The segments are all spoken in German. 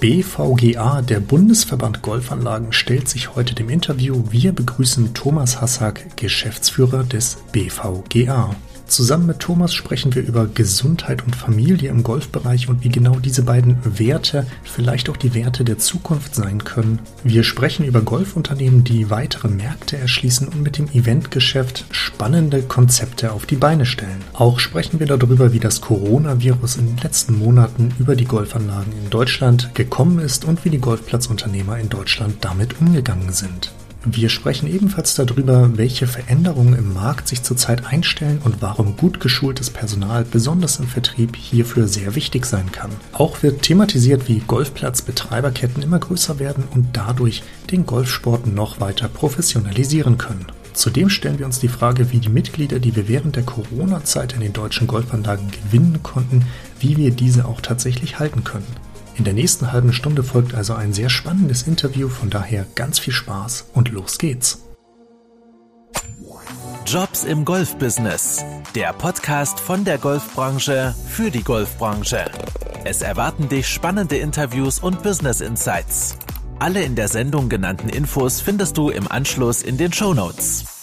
BVGA, der Bundesverband Golfanlagen, stellt sich heute dem Interview. Wir begrüßen Thomas Hassack, Geschäftsführer des BVGA. Zusammen mit Thomas sprechen wir über Gesundheit und Familie im Golfbereich und wie genau diese beiden Werte vielleicht auch die Werte der Zukunft sein können. Wir sprechen über Golfunternehmen, die weitere Märkte erschließen und mit dem Eventgeschäft spannende Konzepte auf die Beine stellen. Auch sprechen wir darüber, wie das Coronavirus in den letzten Monaten über die Golfanlagen in Deutschland gekommen ist und wie die Golfplatzunternehmer in Deutschland damit umgegangen sind. Wir sprechen ebenfalls darüber, welche Veränderungen im Markt sich zurzeit einstellen und warum gut geschultes Personal, besonders im Vertrieb, hierfür sehr wichtig sein kann. Auch wird thematisiert, wie Golfplatzbetreiberketten immer größer werden und dadurch den Golfsport noch weiter professionalisieren können. Zudem stellen wir uns die Frage, wie die Mitglieder, die wir während der Corona-Zeit in den deutschen Golfanlagen gewinnen konnten, wie wir diese auch tatsächlich halten können. In der nächsten halben Stunde folgt also ein sehr spannendes Interview, von daher ganz viel Spaß und los geht's. Jobs im Golfbusiness. Der Podcast von der Golfbranche für die Golfbranche. Es erwarten dich spannende Interviews und Business Insights. Alle in der Sendung genannten Infos findest du im Anschluss in den Show Notes.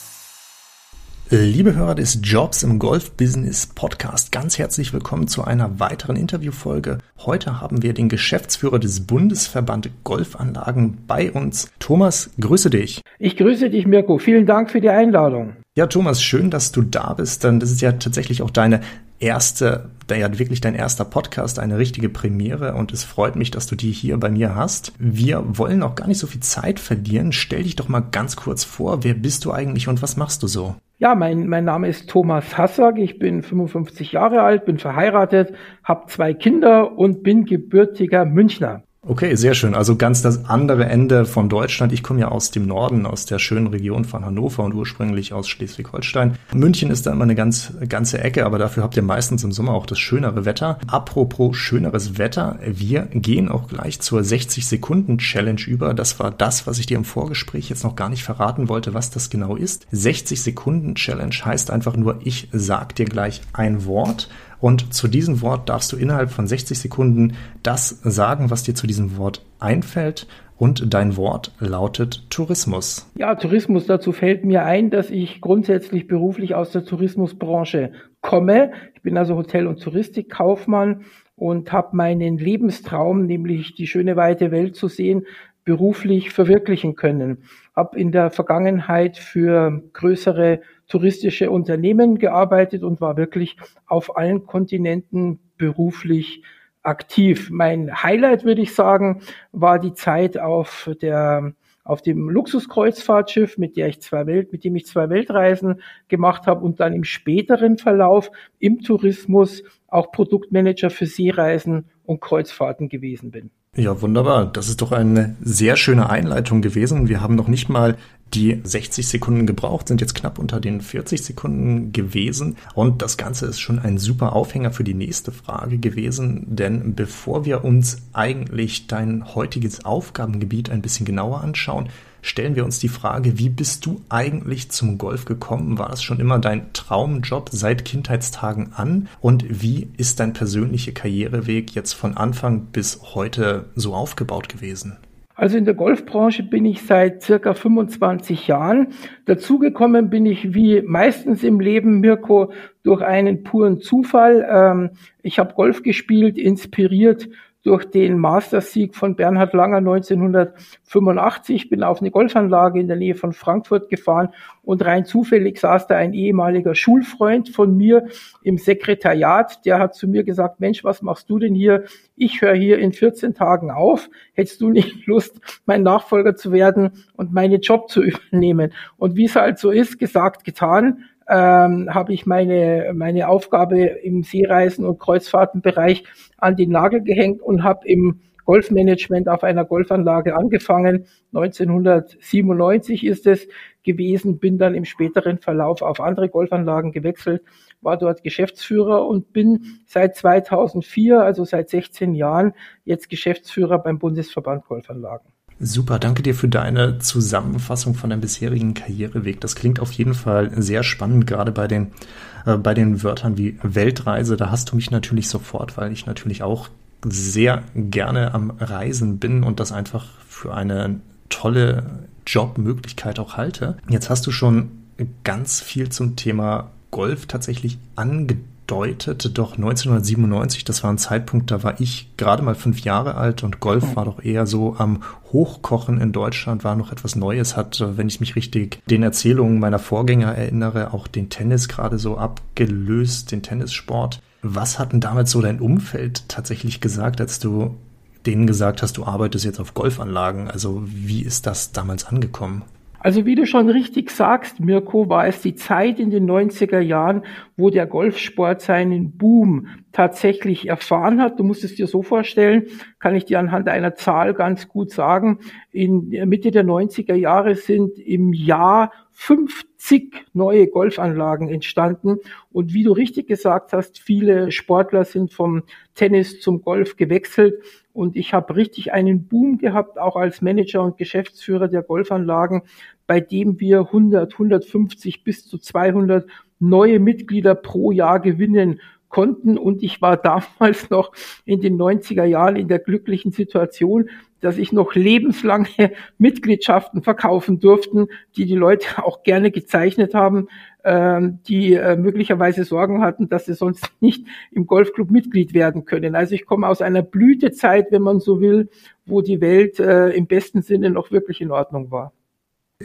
Liebe Hörer des Jobs im Golf Business Podcast, ganz herzlich willkommen zu einer weiteren Interviewfolge. Heute haben wir den Geschäftsführer des Bundesverband Golfanlagen bei uns. Thomas, grüße dich. Ich grüße dich, Mirko. Vielen Dank für die Einladung. Ja, Thomas, schön, dass du da bist. Denn das ist ja tatsächlich auch deine erste, ja wirklich dein erster Podcast, eine richtige Premiere und es freut mich, dass du die hier bei mir hast. Wir wollen auch gar nicht so viel Zeit verlieren. Stell dich doch mal ganz kurz vor, wer bist du eigentlich und was machst du so? Ja, mein, mein Name ist Thomas Hassack, ich bin 55 Jahre alt, bin verheiratet, habe zwei Kinder und bin gebürtiger Münchner. Okay, sehr schön. Also ganz das andere Ende von Deutschland. Ich komme ja aus dem Norden, aus der schönen Region von Hannover und ursprünglich aus Schleswig-Holstein. München ist da immer eine ganz ganze Ecke, aber dafür habt ihr meistens im Sommer auch das schönere Wetter. Apropos schöneres Wetter, wir gehen auch gleich zur 60 Sekunden Challenge über. Das war das, was ich dir im Vorgespräch jetzt noch gar nicht verraten wollte, was das genau ist. 60 Sekunden Challenge heißt einfach nur, ich sag dir gleich ein Wort und zu diesem Wort darfst du innerhalb von 60 Sekunden das sagen, was dir zu diesem Wort einfällt. Und dein Wort lautet Tourismus. Ja, Tourismus. Dazu fällt mir ein, dass ich grundsätzlich beruflich aus der Tourismusbranche komme. Ich bin also Hotel- und Touristikkaufmann und habe meinen Lebenstraum, nämlich die schöne weite Welt zu sehen, beruflich verwirklichen können. Habe in der Vergangenheit für größere touristische Unternehmen gearbeitet und war wirklich auf allen Kontinenten beruflich aktiv. Mein Highlight, würde ich sagen, war die Zeit auf der auf dem Luxuskreuzfahrtschiff, mit der ich zwei Welt, mit dem ich zwei Weltreisen gemacht habe und dann im späteren Verlauf im Tourismus auch Produktmanager für Seereisen und Kreuzfahrten gewesen bin. Ja, wunderbar. Das ist doch eine sehr schöne Einleitung gewesen. Wir haben noch nicht mal die 60 Sekunden gebraucht, sind jetzt knapp unter den 40 Sekunden gewesen. Und das Ganze ist schon ein super Aufhänger für die nächste Frage gewesen. Denn bevor wir uns eigentlich dein heutiges Aufgabengebiet ein bisschen genauer anschauen, stellen wir uns die Frage, wie bist du eigentlich zum Golf gekommen? War das schon immer dein Traumjob seit Kindheitstagen an? Und wie ist dein persönlicher Karriereweg jetzt von Anfang bis heute so aufgebaut gewesen? Also in der Golfbranche bin ich seit circa 25 Jahren. Dazugekommen bin ich wie meistens im Leben, Mirko, durch einen puren Zufall. Ähm, ich habe Golf gespielt, inspiriert durch den Mastersieg von Bernhard Langer 1985, bin auf eine Golfanlage in der Nähe von Frankfurt gefahren und rein zufällig saß da ein ehemaliger Schulfreund von mir im Sekretariat, der hat zu mir gesagt, Mensch, was machst du denn hier? Ich höre hier in 14 Tagen auf. Hättest du nicht Lust, mein Nachfolger zu werden und meinen Job zu übernehmen? Und wie es halt so ist, gesagt, getan, ähm, habe ich meine, meine Aufgabe im Seereisen- und Kreuzfahrtenbereich an den Nagel gehängt und habe im Golfmanagement auf einer Golfanlage angefangen. 1997 ist es gewesen, bin dann im späteren Verlauf auf andere Golfanlagen gewechselt, war dort Geschäftsführer und bin seit 2004, also seit 16 Jahren, jetzt Geschäftsführer beim Bundesverband Golfanlagen. Super, danke dir für deine Zusammenfassung von deinem bisherigen Karriereweg. Das klingt auf jeden Fall sehr spannend, gerade bei den, äh, bei den Wörtern wie Weltreise. Da hast du mich natürlich sofort, weil ich natürlich auch sehr gerne am Reisen bin und das einfach für eine tolle Jobmöglichkeit auch halte. Jetzt hast du schon ganz viel zum Thema Golf tatsächlich angedeutet, doch 1997, das war ein Zeitpunkt, da war ich gerade mal fünf Jahre alt und Golf war doch eher so am Hochkochen in Deutschland, war noch etwas Neues, hat, wenn ich mich richtig den Erzählungen meiner Vorgänger erinnere, auch den Tennis gerade so abgelöst, den Tennissport. Was hat denn damals so dein Umfeld tatsächlich gesagt, als du denen gesagt hast, du arbeitest jetzt auf Golfanlagen? Also wie ist das damals angekommen? Also wie du schon richtig sagst, Mirko, war es die Zeit in den 90er Jahren, wo der Golfsport seinen Boom tatsächlich erfahren hat. Du musst es dir so vorstellen, kann ich dir anhand einer Zahl ganz gut sagen. In Mitte der 90er Jahre sind im Jahr 50 neue Golfanlagen entstanden. Und wie du richtig gesagt hast, viele Sportler sind vom Tennis zum Golf gewechselt. Und ich habe richtig einen Boom gehabt, auch als Manager und Geschäftsführer der Golfanlagen, bei dem wir 100, 150 bis zu 200 neue Mitglieder pro Jahr gewinnen konnten. Und ich war damals noch in den 90er Jahren in der glücklichen Situation, dass ich noch lebenslange Mitgliedschaften verkaufen durften, die die Leute auch gerne gezeichnet haben, ähm, die äh, möglicherweise Sorgen hatten, dass sie sonst nicht im Golfclub Mitglied werden können. Also ich komme aus einer Blütezeit, wenn man so will, wo die Welt äh, im besten Sinne noch wirklich in Ordnung war.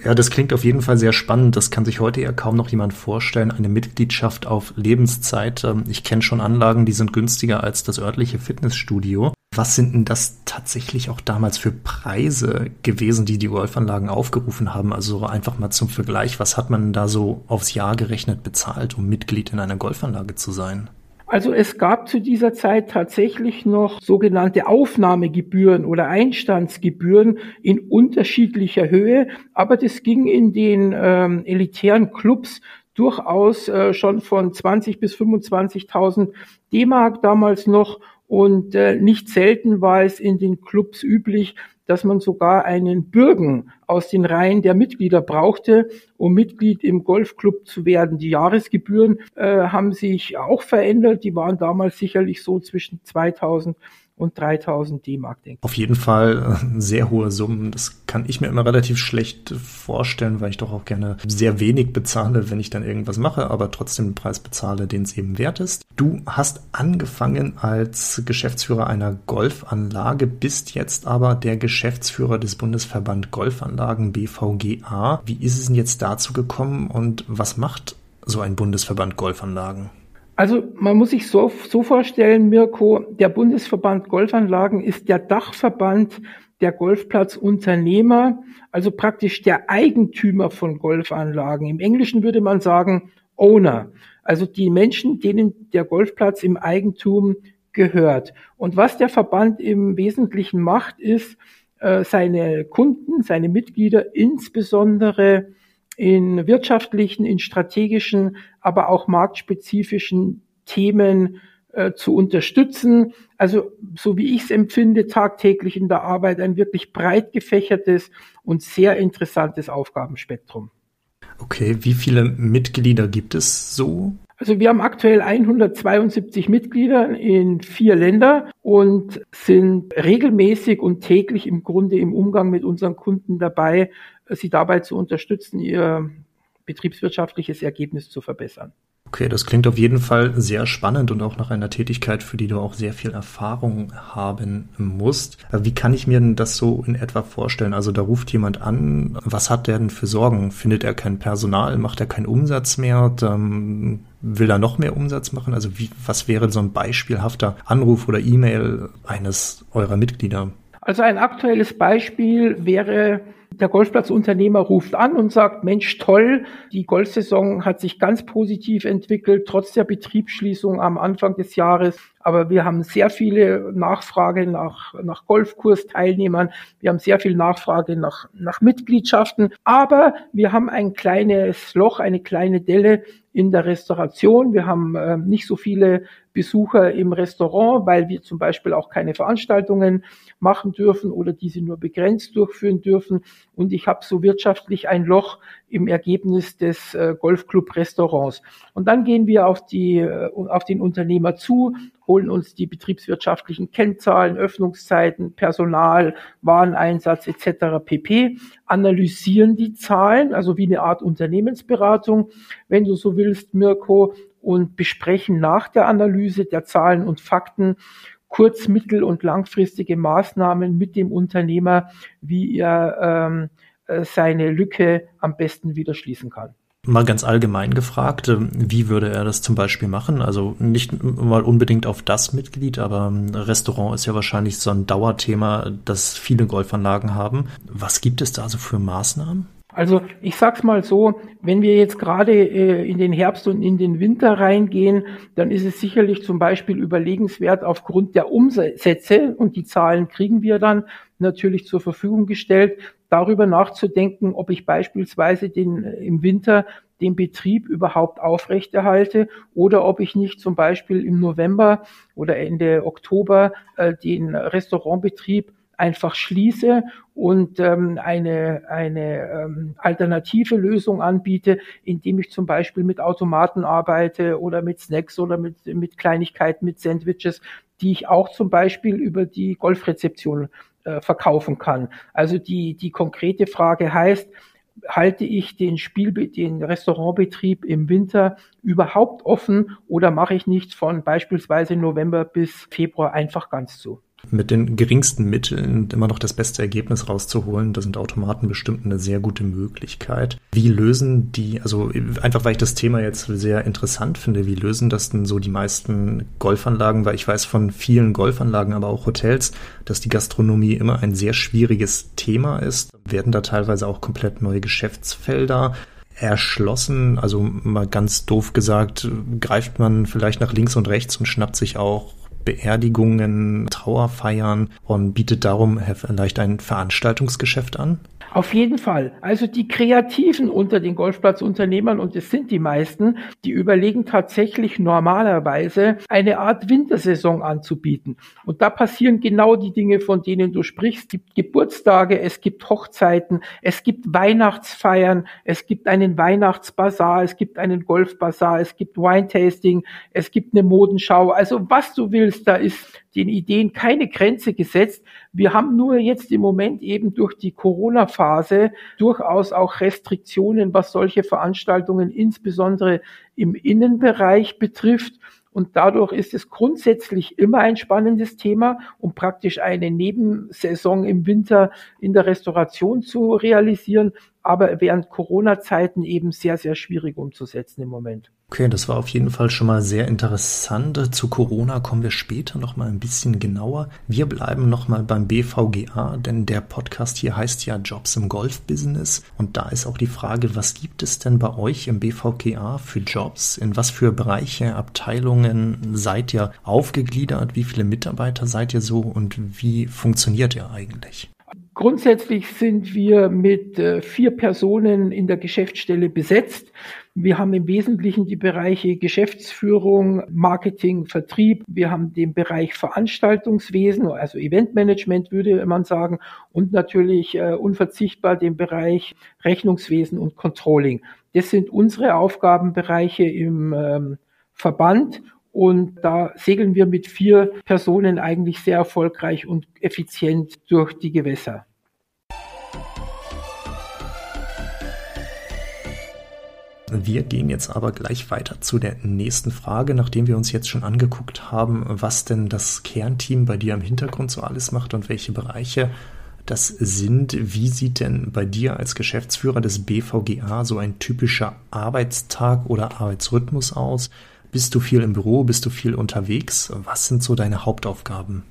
Ja, das klingt auf jeden Fall sehr spannend. Das kann sich heute ja kaum noch jemand vorstellen. Eine Mitgliedschaft auf Lebenszeit. Ähm, ich kenne schon Anlagen, die sind günstiger als das örtliche Fitnessstudio. Was sind denn das tatsächlich auch damals für Preise gewesen, die die Golfanlagen aufgerufen haben? Also einfach mal zum Vergleich, was hat man da so aufs Jahr gerechnet bezahlt, um Mitglied in einer Golfanlage zu sein? Also es gab zu dieser Zeit tatsächlich noch sogenannte Aufnahmegebühren oder Einstandsgebühren in unterschiedlicher Höhe, aber das ging in den ähm, elitären Clubs durchaus äh, schon von 20 bis 25.000 D-Mark damals noch. Und äh, nicht selten war es in den Clubs üblich, dass man sogar einen Bürgen aus den Reihen der Mitglieder brauchte, um Mitglied im Golfclub zu werden. Die Jahresgebühren äh, haben sich auch verändert. Die waren damals sicherlich so zwischen 2000 und 3000 D-Mark, denke ich. Auf jeden Fall äh, sehr hohe Summen. Das kann ich mir immer relativ schlecht vorstellen, weil ich doch auch gerne sehr wenig bezahle, wenn ich dann irgendwas mache, aber trotzdem den Preis bezahle, den es eben wert ist. Du hast angefangen als Geschäftsführer einer Golfanlage, bist jetzt aber der Geschäftsführer des Bundesverband Golfanlagen BVGA. Wie ist es denn jetzt dazu gekommen und was macht so ein Bundesverband Golfanlagen? Also man muss sich so, so vorstellen, Mirko, der Bundesverband Golfanlagen ist der Dachverband der Golfplatzunternehmer, also praktisch der Eigentümer von Golfanlagen. Im Englischen würde man sagen Owner, also die Menschen, denen der Golfplatz im Eigentum gehört. Und was der Verband im Wesentlichen macht, ist, äh, seine Kunden, seine Mitglieder insbesondere in wirtschaftlichen, in strategischen, aber auch marktspezifischen Themen äh, zu unterstützen. Also so wie ich es empfinde, tagtäglich in der Arbeit ein wirklich breit gefächertes und sehr interessantes Aufgabenspektrum. Okay, wie viele Mitglieder gibt es so? Also wir haben aktuell 172 Mitglieder in vier Länder und sind regelmäßig und täglich im Grunde im Umgang mit unseren Kunden dabei, sie dabei zu unterstützen, ihr betriebswirtschaftliches Ergebnis zu verbessern. Okay, das klingt auf jeden Fall sehr spannend und auch nach einer Tätigkeit, für die du auch sehr viel Erfahrung haben musst. Wie kann ich mir denn das so in etwa vorstellen? Also da ruft jemand an, was hat der denn für Sorgen? Findet er kein Personal? Macht er keinen Umsatz mehr? Dann will er noch mehr Umsatz machen? Also wie, was wäre so ein beispielhafter Anruf oder E-Mail eines eurer Mitglieder? Also ein aktuelles Beispiel wäre der Golfplatzunternehmer ruft an und sagt, Mensch, toll, die Golfsaison hat sich ganz positiv entwickelt, trotz der Betriebsschließung am Anfang des Jahres. Aber wir haben sehr viele Nachfrage nach, nach Golfkursteilnehmern. Wir haben sehr viel Nachfrage nach, nach Mitgliedschaften. Aber wir haben ein kleines Loch, eine kleine Delle in der Restauration. Wir haben äh, nicht so viele Besucher im Restaurant, weil wir zum Beispiel auch keine Veranstaltungen machen dürfen oder diese nur begrenzt durchführen dürfen. Und ich habe so wirtschaftlich ein Loch im Ergebnis des äh, Golfclub-Restaurants. Und dann gehen wir auf, die, äh, auf den Unternehmer zu, holen uns die betriebswirtschaftlichen Kennzahlen, Öffnungszeiten, Personal, Wareneinsatz etc. pp, analysieren die Zahlen, also wie eine Art Unternehmensberatung, wenn du so willst, Mirko, und besprechen nach der Analyse der Zahlen und Fakten kurz-, mittel- und langfristige Maßnahmen mit dem Unternehmer, wie er ähm, äh, seine Lücke am besten wieder schließen kann. Mal ganz allgemein gefragt, äh, wie würde er das zum Beispiel machen? Also nicht mal unbedingt auf das Mitglied, aber ein Restaurant ist ja wahrscheinlich so ein Dauerthema, das viele Golfanlagen haben. Was gibt es da so für Maßnahmen? Also ich sag's mal so, wenn wir jetzt gerade äh, in den Herbst und in den Winter reingehen, dann ist es sicherlich zum Beispiel überlegenswert aufgrund der Umsätze und die Zahlen kriegen wir dann natürlich zur Verfügung gestellt, darüber nachzudenken, ob ich beispielsweise den äh, im Winter den Betrieb überhaupt aufrechterhalte oder ob ich nicht zum Beispiel im November oder Ende Oktober äh, den Restaurantbetrieb einfach schließe und ähm, eine, eine ähm, alternative Lösung anbiete, indem ich zum Beispiel mit Automaten arbeite oder mit Snacks oder mit, mit Kleinigkeiten, mit Sandwiches, die ich auch zum Beispiel über die Golfrezeption äh, verkaufen kann. Also die, die konkrete Frage heißt, halte ich den Spiel, den Restaurantbetrieb im Winter überhaupt offen oder mache ich nichts von beispielsweise November bis Februar einfach ganz zu? Mit den geringsten Mitteln immer noch das beste Ergebnis rauszuholen. Da sind Automaten bestimmt eine sehr gute Möglichkeit. Wie lösen die, also einfach weil ich das Thema jetzt sehr interessant finde, wie lösen das denn so die meisten Golfanlagen? Weil ich weiß von vielen Golfanlagen, aber auch Hotels, dass die Gastronomie immer ein sehr schwieriges Thema ist. Werden da teilweise auch komplett neue Geschäftsfelder erschlossen. Also mal ganz doof gesagt, greift man vielleicht nach links und rechts und schnappt sich auch Beerdigungen, Trauerfeiern und bietet darum vielleicht ein Veranstaltungsgeschäft an? Auf jeden Fall. Also die Kreativen unter den Golfplatzunternehmern, und es sind die meisten, die überlegen tatsächlich normalerweise eine Art Wintersaison anzubieten. Und da passieren genau die Dinge, von denen du sprichst. Es gibt Geburtstage, es gibt Hochzeiten, es gibt Weihnachtsfeiern, es gibt einen Weihnachtsbazar, es gibt einen Golfbazar, es gibt Wine-Tasting, es gibt eine Modenschau. Also was du willst, da ist den Ideen keine Grenze gesetzt. Wir haben nur jetzt im Moment eben durch die Corona-Phase durchaus auch Restriktionen, was solche Veranstaltungen insbesondere im Innenbereich betrifft. Und dadurch ist es grundsätzlich immer ein spannendes Thema, um praktisch eine Nebensaison im Winter in der Restauration zu realisieren, aber während Corona-Zeiten eben sehr, sehr schwierig umzusetzen im Moment. Okay, das war auf jeden Fall schon mal sehr interessant. Zu Corona kommen wir später noch mal ein bisschen genauer. Wir bleiben noch mal beim BVGA, denn der Podcast hier heißt ja Jobs im Golfbusiness und da ist auch die Frage, was gibt es denn bei euch im BVGA für Jobs? In was für Bereiche, Abteilungen seid ihr aufgegliedert? Wie viele Mitarbeiter seid ihr so und wie funktioniert ihr eigentlich? Grundsätzlich sind wir mit äh, vier Personen in der Geschäftsstelle besetzt. Wir haben im Wesentlichen die Bereiche Geschäftsführung, Marketing, Vertrieb. Wir haben den Bereich Veranstaltungswesen, also Eventmanagement würde man sagen, und natürlich äh, unverzichtbar den Bereich Rechnungswesen und Controlling. Das sind unsere Aufgabenbereiche im ähm, Verband und da segeln wir mit vier Personen eigentlich sehr erfolgreich und effizient durch die Gewässer. Wir gehen jetzt aber gleich weiter zu der nächsten Frage, nachdem wir uns jetzt schon angeguckt haben, was denn das Kernteam bei dir im Hintergrund so alles macht und welche Bereiche das sind. Wie sieht denn bei dir als Geschäftsführer des BVGA so ein typischer Arbeitstag oder Arbeitsrhythmus aus? Bist du viel im Büro? Bist du viel unterwegs? Was sind so deine Hauptaufgaben?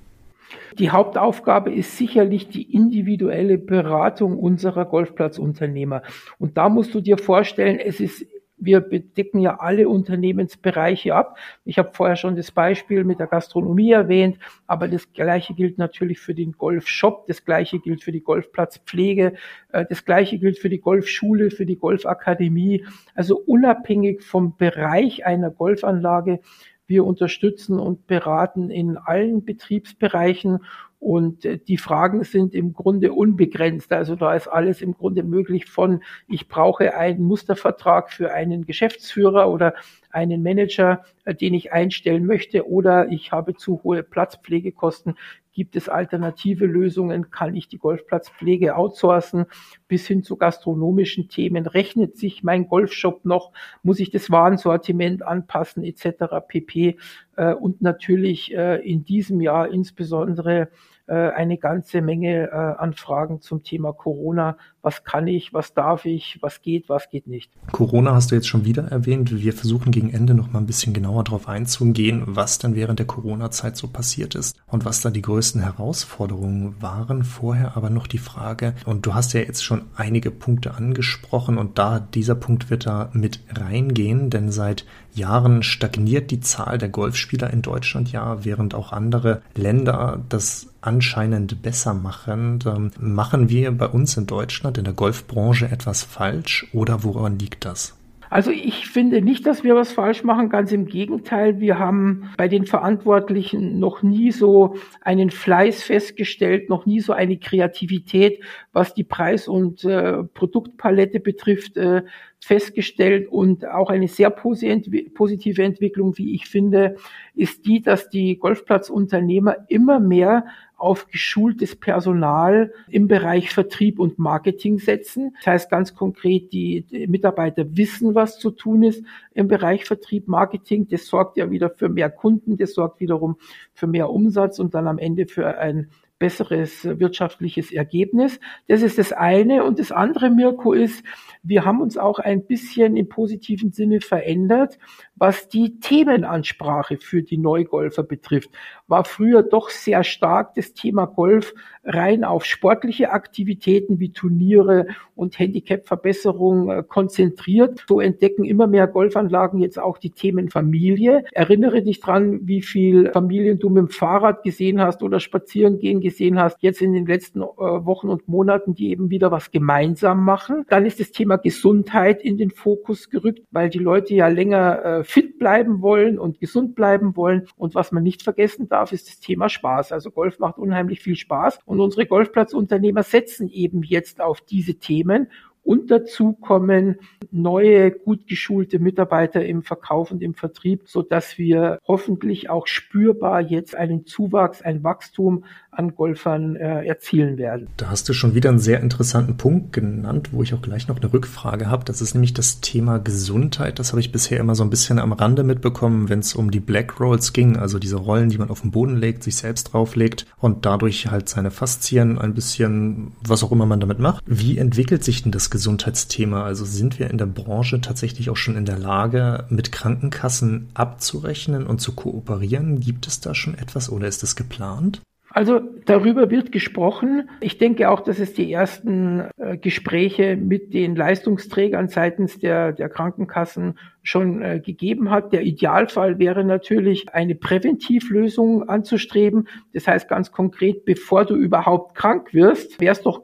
Die Hauptaufgabe ist sicherlich die individuelle Beratung unserer Golfplatzunternehmer. Und da musst du dir vorstellen, es ist wir bedecken ja alle Unternehmensbereiche ab. Ich habe vorher schon das Beispiel mit der Gastronomie erwähnt, aber das Gleiche gilt natürlich für den Golfshop, das Gleiche gilt für die Golfplatzpflege, äh, das Gleiche gilt für die Golfschule, für die Golfakademie. Also unabhängig vom Bereich einer Golfanlage Wir unterstützen und beraten in allen Betriebsbereichen und äh, die Fragen sind im Grunde unbegrenzt. Also da ist alles im Grunde möglich von, ich brauche einen Mustervertrag für einen Geschäftsführer oder einen Manager, äh, den ich einstellen möchte oder ich habe zu hohe Platzpflegekosten. Gibt es alternative Lösungen? Kann ich die Golfplatzpflege outsourcen? Bis hin zu gastronomischen Themen. Rechnet sich mein Golfshop noch? Muss ich das Warensortiment anpassen etc. pp. Äh, und natürlich in diesem Jahr insbesondere äh, eine ganze Menge äh, Anfragen zum Thema Corona. Was kann ich, was darf ich, was geht, was geht nicht. Corona hast du jetzt schon wieder erwähnt. Wir versuchen gegen Ende noch mal ein bisschen genauer darauf einzugehen, was dann während der Corona-Zeit so passiert ist und was da die größten Herausforderungen waren. Vorher aber noch die Frage, und du hast ja jetzt schon einige Punkte angesprochen und da dieser Punkt wird da mit reingehen, denn seit Jahren stagniert die Zahl der Golfspieler in Deutschland ja, während auch andere Länder das anscheinend besser machen. Machen wir bei uns in Deutschland in der Golfbranche etwas falsch oder woran liegt das? Also ich finde nicht, dass wir was falsch machen, ganz im Gegenteil. Wir haben bei den Verantwortlichen noch nie so einen Fleiß festgestellt, noch nie so eine Kreativität, was die Preis- und äh, Produktpalette betrifft, äh, festgestellt. Und auch eine sehr positive Entwicklung, wie ich finde, ist die, dass die Golfplatzunternehmer immer mehr auf geschultes Personal im Bereich Vertrieb und Marketing setzen. Das heißt ganz konkret, die, Mitarbeiter wissen, was zu tun ist im Bereich Vertrieb, Marketing. Das sorgt ja wieder für mehr Kunden, das sorgt wiederum für mehr Umsatz und dann am Ende für ein besseres wirtschaftliches Ergebnis. Das ist das eine. Und das andere, Mirko, ist, wir haben uns auch ein bisschen im positiven Sinne verändert, was die Themenansprache für die Neugolfer betrifft. War früher doch sehr stark das Thema Golf rein auf sportliche Aktivitäten wie Turniere und Handicapverbesserung äh, konzentriert. So entdecken immer mehr Golfanlagen jetzt auch die Themen Familie. Erinnere dich dran, wie viel Familien du mit dem Fahrrad gesehen hast oder spazieren gehen gesehen hast, jetzt in den letzten äh, Wochen und Monaten, die eben wieder was gemeinsam machen. Dann ist das Thema Gesundheit in den Fokus gerückt, weil die Leute ja länger äh, fit bleiben wollen und gesund bleiben wollen. Und was man nicht vergessen darf, ist das Thema Spaß. Also Golf macht unheimlich viel Spaß und unsere Golfplatzunternehmer setzen eben jetzt auf diese Themen und dazu kommen neue, gut geschulte Mitarbeiter im Verkauf und im Vertrieb, so dass wir hoffentlich auch spürbar jetzt einen Zuwachs, ein Wachstum an Golfern äh, erzielen werden. Da hast du schon wieder einen sehr interessanten Punkt genannt, wo ich auch gleich noch eine Rückfrage habe. Das ist nämlich das Thema Gesundheit. Das habe ich bisher immer so ein bisschen am Rande mitbekommen, wenn es um die Black Rolls ging, also diese Rollen, die man auf den Boden legt, sich selbst drauflegt und dadurch halt seine Faszien ein bisschen, was auch immer man damit macht. Wie entwickelt sich denn das Gesundheitsthema? Also sind wir in der Branche tatsächlich auch schon in der Lage, mit Krankenkassen abzurechnen und zu kooperieren? Gibt es da schon etwas oder ist es geplant? Also darüber wird gesprochen. Ich denke auch, dass es die ersten äh, Gespräche mit den Leistungsträgern seitens der, der Krankenkassen schon äh, gegeben hat. Der Idealfall wäre natürlich, eine Präventivlösung anzustreben. Das heißt ganz konkret, bevor du überhaupt krank wirst, wär's doch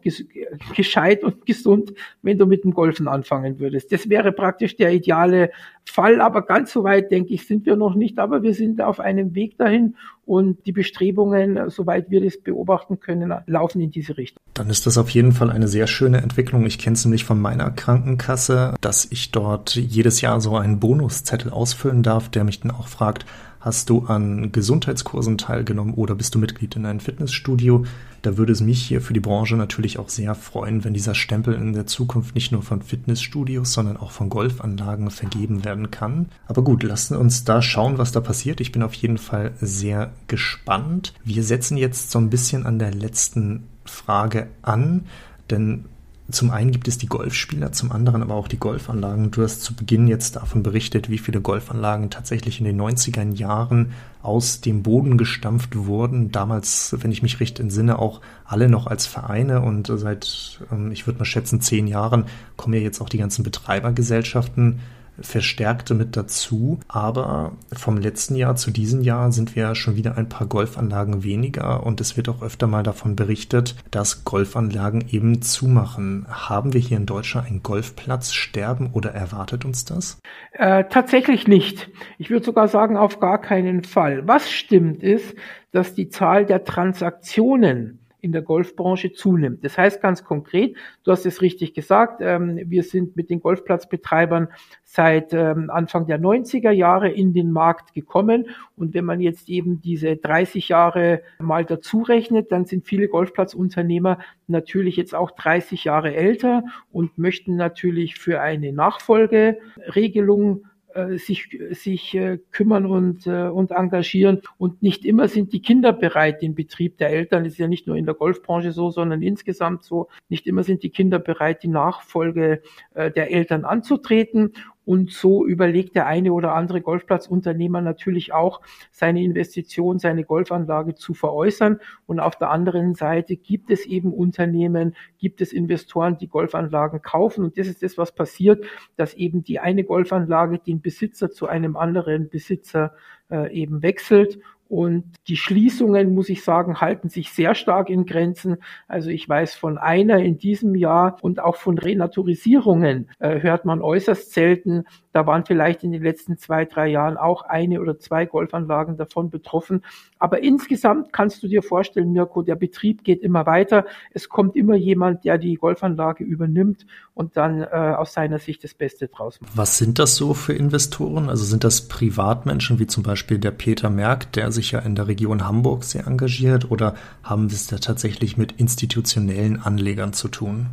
gescheit und gesund, wenn du mit dem Golfen anfangen würdest. Das wäre praktisch der ideale Fall. Aber ganz so weit, denke ich, sind wir noch nicht. Aber wir sind auf einem Weg dahin und die Bestrebungen, soweit wir das beobachten können, laufen in diese Richtung. Dann ist das auf jeden Fall eine sehr schöne Entwicklung. Ich kenne es nämlich von meiner Krankenkasse, dass ich dort jedes Jahr so einen Bonuszettel ausfüllen darf, der mich dann auch fragt, hast du an Gesundheitskursen teilgenommen oder bist du Mitglied in einem Fitnessstudio? Da würde es mich hier für die Branche natürlich auch sehr freuen, wenn dieser Stempel in der Zukunft nicht nur von Fitnessstudios, sondern auch von Golfanlagen vergeben werden kann. Aber gut, lassen uns da schauen, was da passiert. Ich bin auf jeden Fall sehr gespannt. Wir setzen jetzt so ein bisschen an der letzten Frage an, denn zum einen gibt es die Golfspieler, zum anderen aber auch die Golfanlagen. Du hast zu Beginn jetzt davon berichtet, wie viele Golfanlagen tatsächlich in den 90er Jahren aus dem Boden gestampft wurden. Damals, wenn ich mich recht entsinne, auch alle noch als Vereine und seit, ähm, ich würde mal schätzen, zehn Jahren kommen ja jetzt auch die ganzen Betreibergesellschaften verstärkte mit dazu. Aber vom letzten Jahr zu diesem Jahr sind wir schon wieder ein paar Golfanlagen weniger und es wird auch öfter mal davon berichtet, dass Golfanlagen eben zumachen. Haben wir hier in Deutschland einen Golfplatzsterben oder erwartet uns das? Äh, tatsächlich nicht. Ich würde sogar sagen, auf gar keinen Fall. Was stimmt ist, dass die Zahl der Transaktionen in der Golfbranche zunimmt. Das heißt ganz konkret, du hast es richtig gesagt, ähm, wir sind mit den Golfplatzbetreibern seit ähm, Anfang der 90er Jahre in den Markt gekommen. Und wenn man jetzt eben diese 30 Jahre mal dazu rechnet, dann sind viele Golfplatzunternehmer natürlich jetzt auch 30 Jahre älter und möchten natürlich für eine Nachfolgeregelung äh, sich, sich äh, kümmern und, äh, und engagieren. Und nicht immer sind die Kinder bereit, den Betrieb der Eltern, das ist ja nicht nur in der Golfbranche so, sondern insgesamt so, nicht immer sind die Kinder bereit, die Nachfolge der Eltern anzutreten. Und so überlegt der eine oder andere Golfplatzunternehmer natürlich auch, seine Investition, seine Golfanlage zu veräußern. Und auf der anderen Seite gibt es eben Unternehmen, gibt es Investoren, die Golfanlagen kaufen. Und das ist das, was passiert, dass eben die eine Golfanlage den Besitzer zu einem anderen Besitzer äh, eben wechselt. Und die Schließungen, muss ich sagen, halten sich sehr stark in Grenzen. Also ich weiß von einer in diesem Jahr und auch von Renaturisierungen äh, hört man äußerst selten. Da waren vielleicht in den letzten zwei, drei Jahren auch eine oder zwei Golfanlagen davon betroffen. Aber insgesamt kannst du dir vorstellen, Mirko, der Betrieb geht immer weiter. Es kommt immer jemand, der die Golfanlage übernimmt und dann äh, aus seiner Sicht das Beste draus macht. Was sind das so für Investoren? Also sind das Privatmenschen wie zum Beispiel der Peter Merck, der sich ja in der Region Hamburg sehr engagiert oder haben wir es da tatsächlich mit institutionellen Anlegern zu tun?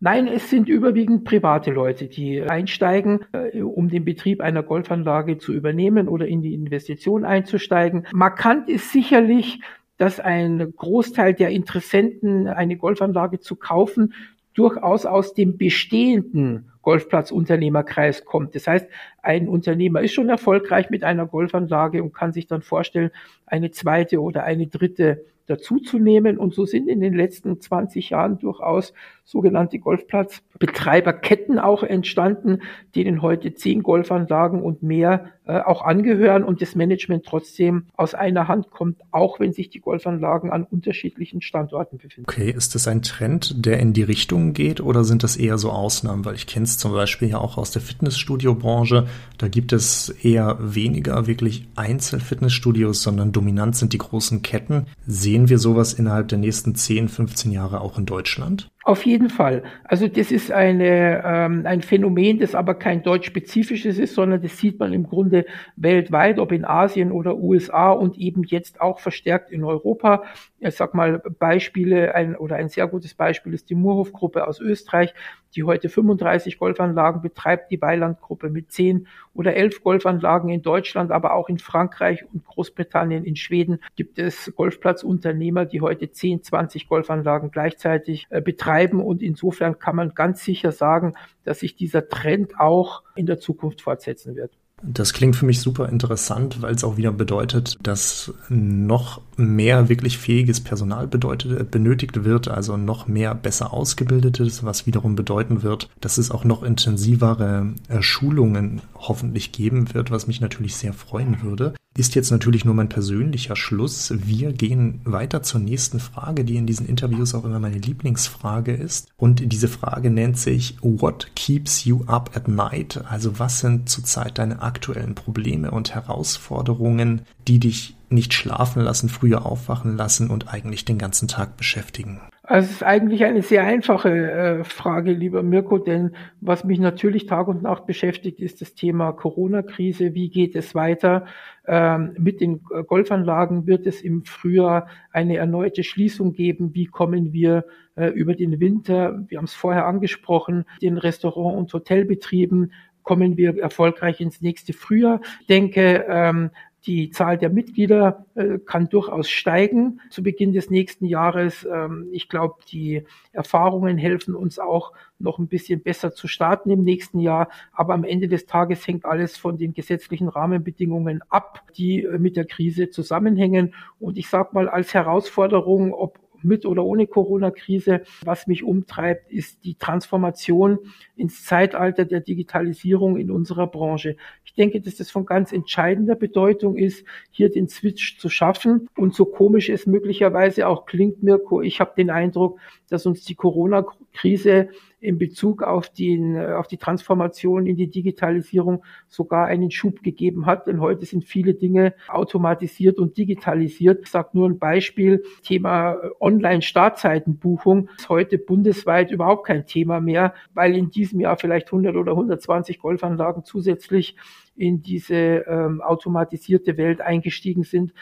Nein, es sind überwiegend private Leute, die einsteigen, äh, um den Betrieb einer Golfanlage zu übernehmen oder in die Investition einzusteigen. Markant ist sicherlich, dass ein Großteil der Interessenten, eine Golfanlage zu kaufen, durchaus aus dem bestehenden Golfplatzunternehmerkreis kommt. Das heißt, ein Unternehmer ist schon erfolgreich mit einer Golfanlage und kann sich dann vorstellen, eine zweite oder eine dritte dazuzunehmen. Und so sind in den letzten 20 Jahren durchaus sogenannte Golfplatzbetreiberketten auch entstanden, denen heute zehn Golfanlagen und mehr äh, auch angehören und das Management trotzdem aus einer Hand kommt, auch wenn sich die Golfanlagen an unterschiedlichen Standorten befinden. Okay, ist das ein Trend, der in die Richtung geht oder sind das eher so Ausnahmen? Weil ich kenne es zum Beispiel ja auch aus der Fitnessstudio-Branche. Da gibt es eher weniger wirklich Einzelfitnessstudios, sondern dominant sind die großen Ketten. Sehen wir sowas innerhalb der nächsten 10, 15 Jahre auch in Deutschland? Auf jeden Fall. Also das ist eine, ähm, ein Phänomen, das aber kein deutsch-spezifisches ist, sondern das sieht man im Grunde weltweit, ob in Asien oder USA und eben jetzt auch verstärkt in Europa. Ich sag mal Beispiele, ein, oder ein sehr gutes Beispiel ist die Murhof-Gruppe aus Österreich, die heute 35 Golfanlagen betreibt, die Weiland-Gruppe mit 10 oder 11 Golfanlagen in Deutschland, aber auch in Frankreich und Großbritannien, in Schweden gibt es Golfplatzunternehmer, die heute 10, 20 Golfanlagen gleichzeitig äh, betreiben und insofern kann man ganz sicher sagen, dass sich dieser Trend auch in der Zukunft fortsetzen wird. Das klingt für mich super interessant, weil es auch wieder bedeutet, dass noch mehr wirklich fähiges Personal bedeutet, benötigt wird, also noch mehr besser ausgebildetes, was wiederum bedeuten wird, dass es auch noch intensivere äh, Schulungen hoffentlich geben wird, was mich natürlich sehr freuen würde. Ist jetzt natürlich nur mein persönlicher Schluss. Wir gehen weiter zur nächsten Frage, die in diesen Interviews auch immer meine Lieblingsfrage ist. Und diese Frage nennt sich What keeps you up at night? Also was sind zurzeit deine aktuellen Probleme und Herausforderungen, die dich nicht schlafen lassen, früher aufwachen lassen und eigentlich den ganzen Tag beschäftigen? Also es ist eigentlich eine sehr einfache äh, Frage, lieber Mirko, denn was mich natürlich Tag und Nacht beschäftigt, ist das Thema Corona-Krise. Wie geht es weiter? Ähm, mit den Golfanlagen wird es im Frühjahr eine erneute Schließung geben. Wie kommen wir äh, über den Winter? Wir haben es vorher angesprochen, den Restaurant- und Hotelbetrieben kommen wir erfolgreich ins nächste Frühjahr. Ich denke, ähm, die Zahl der Mitglieder äh, kann durchaus steigen zu Beginn des nächsten Jahres. Ähm, ich glaube, die Erfahrungen helfen uns auch noch ein bisschen besser zu starten im nächsten Jahr. Aber am Ende des Tages hängt alles von den gesetzlichen Rahmenbedingungen ab, die äh, mit der Krise zusammenhängen. Und ich sage mal als Herausforderung, ob mit oder ohne Corona-Krise. Was mich umtreibt, ist die Transformation ins Zeitalter der Digitalisierung in unserer Branche. Ich denke, dass das von ganz entscheidender Bedeutung ist, hier den Switch zu schaffen. Und so komisch es möglicherweise auch klingt, Mirko, ich habe den Eindruck, dass uns die Corona-Krise in Bezug auf, den, auf die Transformation in die Digitalisierung sogar einen Schub gegeben hat. Denn heute sind viele Dinge automatisiert und digitalisiert. Ich sage nur ein Beispiel, Thema Online-Startzeitenbuchung ist heute bundesweit überhaupt kein Thema mehr, weil in diesem Jahr vielleicht 100 oder 120 Golfanlagen zusätzlich in diese ähm, automatisierte Welt eingestiegen sind.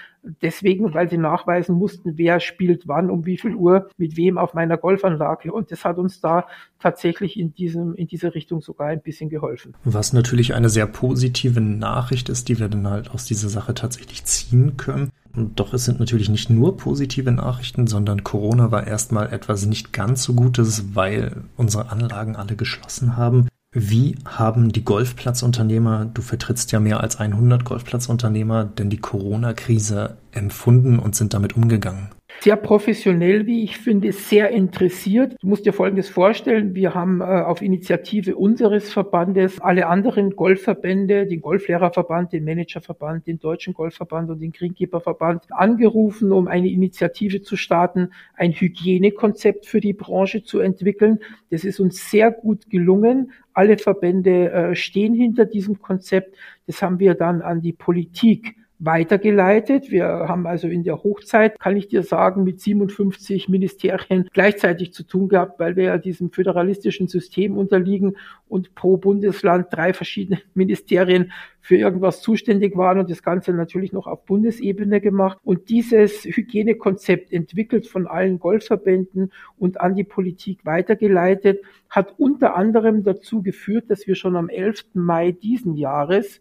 Deswegen, weil sie nachweisen mussten, wer spielt wann, um wie viel Uhr, mit wem auf meiner Golfanlage. Und das hat uns da tatsächlich in diesem, in diese Richtung sogar ein bisschen geholfen. Was natürlich eine sehr positive Nachricht ist, die wir dann halt aus dieser Sache tatsächlich ziehen können. Und doch es sind natürlich nicht nur positive Nachrichten, sondern Corona war erstmal etwas nicht ganz so Gutes, weil unsere Anlagen alle geschlossen haben. Wie haben die Golfplatzunternehmer, du vertrittst ja mehr als 100 Golfplatzunternehmer, denn die Corona-Krise empfunden und sind damit umgegangen? Sehr professionell, wie ich finde, sehr interessiert. Du musst dir Folgendes vorstellen. Wir haben äh, auf Initiative unseres Verbandes alle anderen Golfverbände, den Golflehrerverband, den Managerverband, den Deutschen Golfverband und den Greenkeeperverband angerufen, um eine Initiative zu starten, ein Hygienekonzept für die Branche zu entwickeln. Das ist uns sehr gut gelungen. Alle Verbände äh, stehen hinter diesem Konzept. Das haben wir dann an die Politik weitergeleitet. Wir haben also in der Hochzeit, kann ich dir sagen, mit 57 Ministerien gleichzeitig zu tun gehabt, weil wir ja diesem föderalistischen System unterliegen und pro Bundesland drei verschiedene Ministerien für irgendwas zuständig waren und das Ganze natürlich noch auf Bundesebene gemacht. Und dieses Hygienekonzept entwickelt von allen Golfverbänden und an die Politik weitergeleitet, hat unter anderem dazu geführt, dass wir schon am 11. Mai diesen Jahres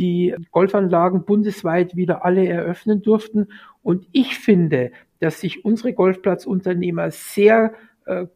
die Golfanlagen bundesweit wieder alle eröffnen durften. Und ich finde, dass sich unsere Golfplatzunternehmer sehr äh,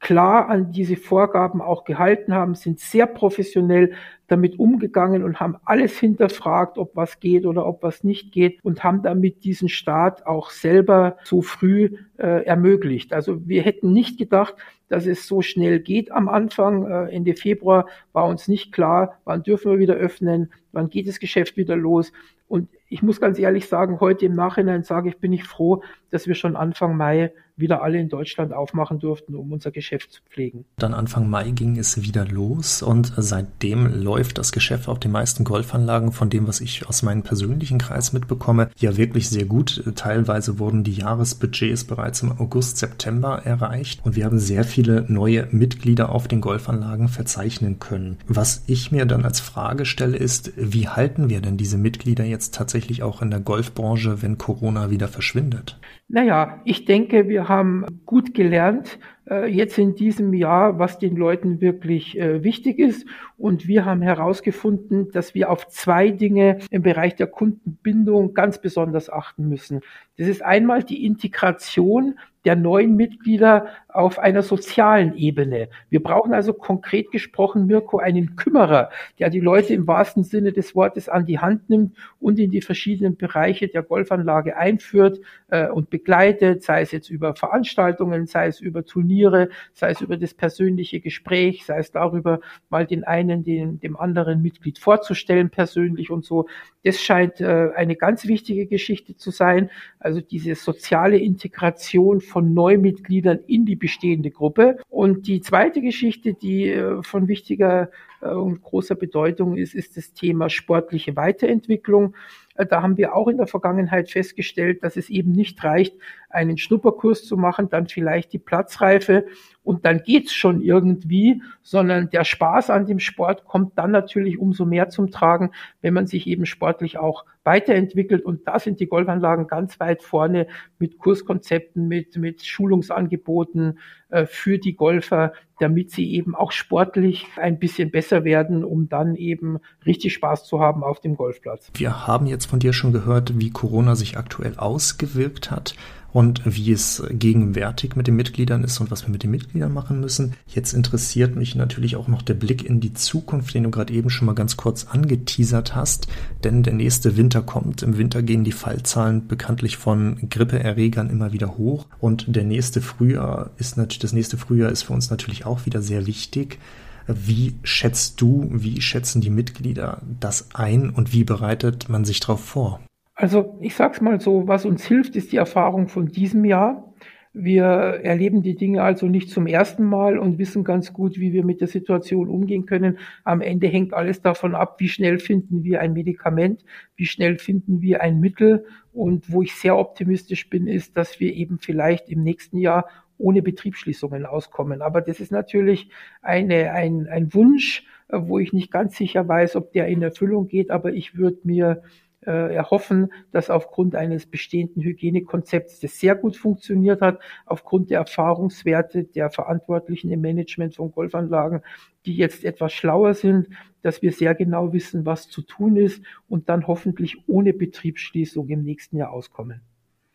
klar an diese Vorgaben auch gehalten haben, sind sehr professionell damit umgegangen und haben alles hinterfragt, ob was geht oder ob was nicht geht und haben damit diesen Start auch selber so früh äh, ermöglicht. Also wir hätten nicht gedacht, dass es so schnell geht am Anfang. Äh, Ende Februar war uns nicht klar, wann dürfen wir wieder öffnen, wann geht das Geschäft wieder los. Und ich muss ganz ehrlich sagen, heute im Nachhinein sage ich, bin ich froh, dass wir schon Anfang Mai wieder alle in Deutschland aufmachen durften, um unser Geschäft zu pflegen. Dann Anfang Mai ging es wieder los und seitdem läuft das Geschäft auf den meisten Golfanlagen von dem, was ich aus meinem persönlichen Kreis mitbekomme, ja wirklich sehr gut. Teilweise wurden die Jahresbudgets bereits im August, September erreicht und wir haben sehr viele neue Mitglieder auf den Golfanlagen verzeichnen können. Was ich mir dann als Frage stelle ist, wie halten wir denn diese Mitglieder jetzt tatsächlich auch in der Golfbranche, wenn Corona wieder verschwindet? Naja, ich denke, wir haben gut gelernt, äh, jetzt in diesem Jahr, was den Leuten wirklich äh, wichtig ist. Und wir haben herausgefunden, dass wir auf zwei Dinge im Bereich der Kundenbindung ganz besonders achten müssen. Das ist einmal die Integration der neuen Mitglieder auf einer sozialen Ebene. Wir brauchen also konkret gesprochen, Mirko, einen Kümmerer, der die Leute im wahrsten Sinne des Wortes an die Hand nimmt und in die verschiedenen Bereiche der Golfanlage einführt äh, und begleitet, sei es jetzt über Veranstaltungen, sei es über Turniere, sei es über das persönliche Gespräch, sei es darüber, mal den einen den, dem anderen Mitglied vorzustellen persönlich und so. Das scheint äh, eine ganz wichtige Geschichte zu sein. Also diese soziale Integration von Neumitgliedern in die bestehende Gruppe. Und die zweite Geschichte, die äh, von wichtiger äh, und großer Bedeutung ist, ist das Thema sportliche Weiterentwicklung. Äh, da haben wir auch in der Vergangenheit festgestellt, dass es eben nicht reicht, einen Schnupperkurs zu machen, dann vielleicht die Platzreife und dann geht's schon irgendwie, sondern der Spaß an dem Sport kommt dann natürlich umso mehr zum Tragen, wenn man sich eben sportlich auch weiterentwickelt. Und da sind die Golfanlagen ganz weit vorne mit Kurskonzepten, mit, mit Schulungsangeboten für die Golfer, damit sie eben auch sportlich ein bisschen besser werden, um dann eben richtig Spaß zu haben auf dem Golfplatz. Wir haben jetzt von dir schon gehört, wie Corona sich aktuell ausgewirkt hat und wie es gegenwärtig mit den Mitgliedern ist und was wir mit den Mitgliedern machen müssen. Jetzt interessiert mich natürlich auch noch der Blick in die Zukunft, den du gerade eben schon mal ganz kurz angeteasert hast, denn der nächste Winter kommt. Im Winter gehen die Fallzahlen bekanntlich von Grippeerregern immer wieder hoch und der nächste Frühjahr ist natürlich, das nächste Frühjahr ist für uns natürlich auch wieder sehr wichtig. Wie schätzt du, wie schätzen die Mitglieder das ein und wie bereitet man sich darauf vor? Also ich sag's mal so, was uns hilft, ist die Erfahrung von diesem Jahr. Wir erleben die Dinge also nicht zum ersten Mal und wissen ganz gut, wie wir mit der Situation umgehen können. Am Ende hängt alles davon ab, wie schnell finden wir ein Medikament, wie schnell finden wir ein Mittel. Und wo ich sehr optimistisch bin, ist, dass wir eben vielleicht im nächsten Jahr ohne Betriebsschließungen auskommen. Aber das ist natürlich eine, ein, ein Wunsch, wo ich nicht ganz sicher weiß, ob der in Erfüllung geht. Aber ich würde mir äh, erhoffen, dass aufgrund eines bestehenden Hygienekonzepts, das sehr gut funktioniert hat, aufgrund der Erfahrungswerte der Verantwortlichen im Management von Golfanlagen, die jetzt etwas schlauer sind, dass wir sehr genau wissen, was zu tun ist und dann hoffentlich ohne Betriebsschließung im nächsten Jahr auskommen.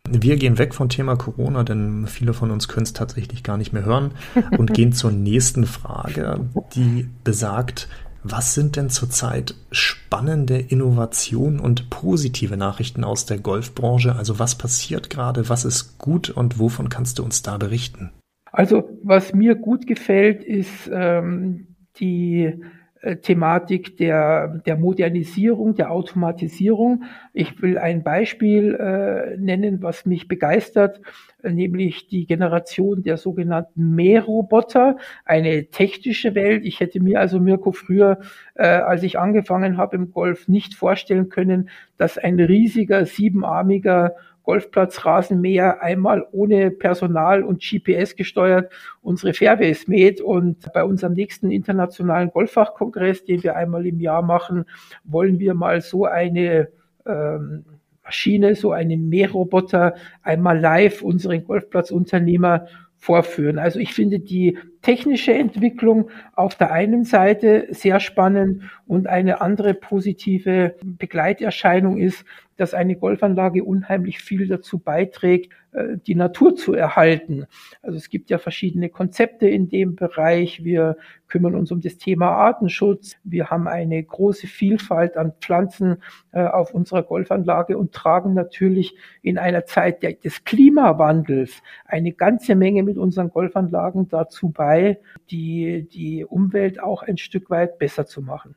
Wir gehen weg vom Thema Corona, denn viele von uns können es tatsächlich gar nicht mehr hören und gehen zur nächsten Frage, die besagt, was sind denn zurzeit spannende Innovationen und positive Nachrichten aus der Golfbranche? Also was passiert gerade, was ist gut und wovon kannst du uns da berichten? Also was mir gut gefällt, ist ähm, die Thematik der, der Modernisierung, der Automatisierung. Ich will ein Beispiel äh, nennen, was mich begeistert, nämlich die Generation der sogenannten Mähroboter, eine technische Welt. Ich hätte mir also Mirko früher, äh, als ich angefangen habe im Golf, nicht vorstellen können, dass ein riesiger siebenarmiger Golfplatzrasenmäher einmal ohne Personal und GPS gesteuert unsere Fairways mäht. Und bei unserem nächsten internationalen Golffachkongress, den wir einmal im Jahr machen, wollen wir mal so eine ähm, Maschine, so einen Mähroboter einmal live unseren Golfplatzunternehmer vorführen. Also ich finde die technische Entwicklung auf der einen Seite sehr spannend und eine andere positive Begleiterscheinung ist, dass eine Golfanlage unheimlich viel dazu beiträgt, äh, die Natur zu erhalten. Also es gibt ja verschiedene Konzepte in dem Bereich. Wir kümmern uns um das Thema Artenschutz. Wir haben eine große Vielfalt an Pflanzen äh, auf unserer Golfanlage und tragen natürlich in einer Zeit des Klimawandels eine ganze Menge mit unseren Golfanlagen dazu bei, die, die Umwelt auch ein Stück weit besser zu machen.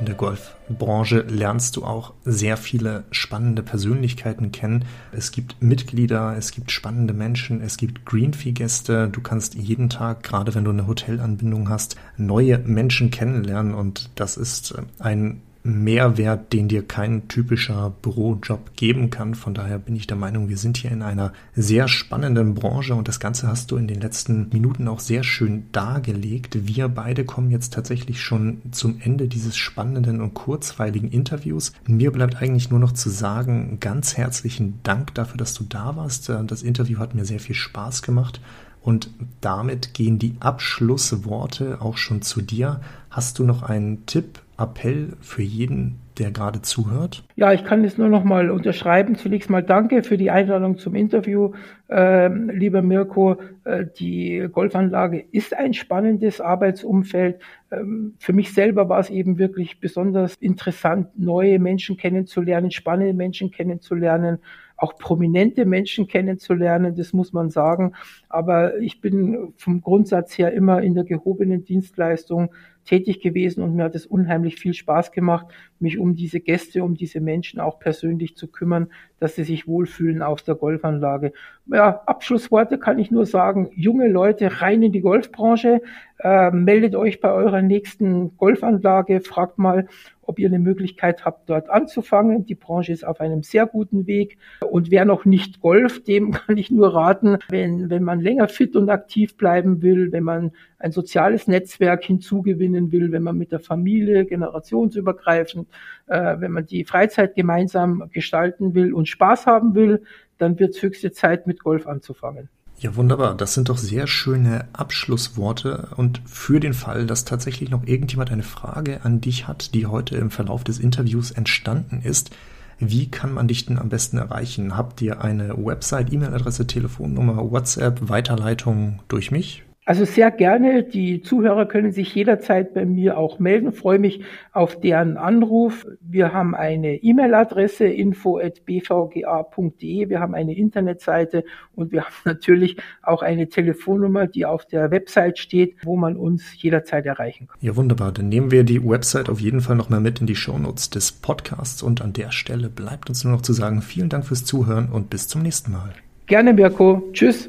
In der Golfbranche lernst du auch sehr viele spannende Persönlichkeiten kennen. Es gibt Mitglieder, es gibt spannende Menschen, es gibt Greenfee-Gäste. Du kannst jeden Tag, gerade wenn du eine Hotelanbindung hast, neue Menschen kennenlernen und das ist ein Mehrwert, den dir kein typischer Bürojob geben kann. Von daher bin ich der Meinung, wir sind hier in einer sehr spannenden Branche und das Ganze hast du in den letzten Minuten auch sehr schön dargelegt. Wir beide kommen jetzt tatsächlich schon zum Ende dieses spannenden und kurzweiligen Interviews. Mir bleibt eigentlich nur noch zu sagen, ganz herzlichen Dank dafür, dass du da warst. Das Interview hat mir sehr viel Spaß gemacht. Und damit gehen die Abschlussworte auch schon zu dir. Hast du noch einen Tipp, Appell für jeden, der gerade zuhört? Ja, ich kann es nur noch mal unterschreiben. Zunächst mal danke für die Einladung zum Interview, äh, lieber Mirko. Äh, die Golfanlage ist ein spannendes Arbeitsumfeld. Ähm, für mich selber war es eben wirklich besonders interessant, neue Menschen kennenzulernen, spannende Menschen kennenzulernen auch prominente Menschen kennenzulernen, das muss man sagen. Aber ich bin vom Grundsatz her immer in der gehobenen Dienstleistung tätig gewesen und mir hat es unheimlich viel Spaß gemacht, mich um diese Gäste, um diese Menschen auch persönlich zu kümmern, dass sie sich wohlfühlen auf der Golfanlage. Ja, Abschlussworte kann ich nur sagen, junge Leute rein in die Golfbranche, äh, meldet euch bei eurer nächsten Golfanlage, fragt mal, ob ihr eine Möglichkeit habt, dort anzufangen. Die Branche ist auf einem sehr guten Weg. Und wer noch nicht golft, dem kann ich nur raten, wenn, wenn man länger fit und aktiv bleiben will, wenn man ein soziales Netzwerk hinzugewinnen will, wenn man mit der Familie generationsübergreifend, äh, wenn man die Freizeit gemeinsam gestalten will und Spaß haben will, dann wird höchste Zeit, mit Golf anzufangen. Ja, wunderbar. Das sind doch sehr schöne Abschlussworte. Und für den Fall, dass tatsächlich noch irgendjemand eine Frage an dich hat, die heute im Verlauf des Interviews entstanden ist, wie kann man dich denn am besten erreichen? Habt ihr eine Website, E-Mail-Adresse, Telefonnummer, WhatsApp, Weiterleitung durch mich? Also sehr gerne. Die Zuhörer können sich jederzeit bei mir auch melden. freue mich auf deren Anruf. Wir haben eine E-Mail-Adresse info@bvga.de. Wir haben eine Internetseite und wir haben natürlich auch eine Telefonnummer, die auf der Website steht, wo man uns jederzeit erreichen kann. Ja, wunderbar. Dann nehmen wir die Website auf jeden Fall nochmal mit in die Shownotes des Podcasts und an der Stelle bleibt uns nur noch zu sagen, vielen Dank fürs Zuhören und bis zum nächsten Mal. Gerne, Mirko. Tschüss.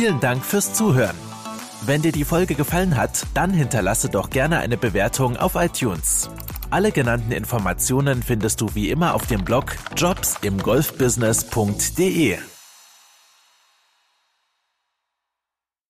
Vielen Dank fürs Zuhören. Wenn dir die Folge gefallen hat, dann hinterlasse doch gerne eine Bewertung auf iTunes. Alle genannten Informationen findest du wie immer auf dem Blog jobsimgolfbusiness.de.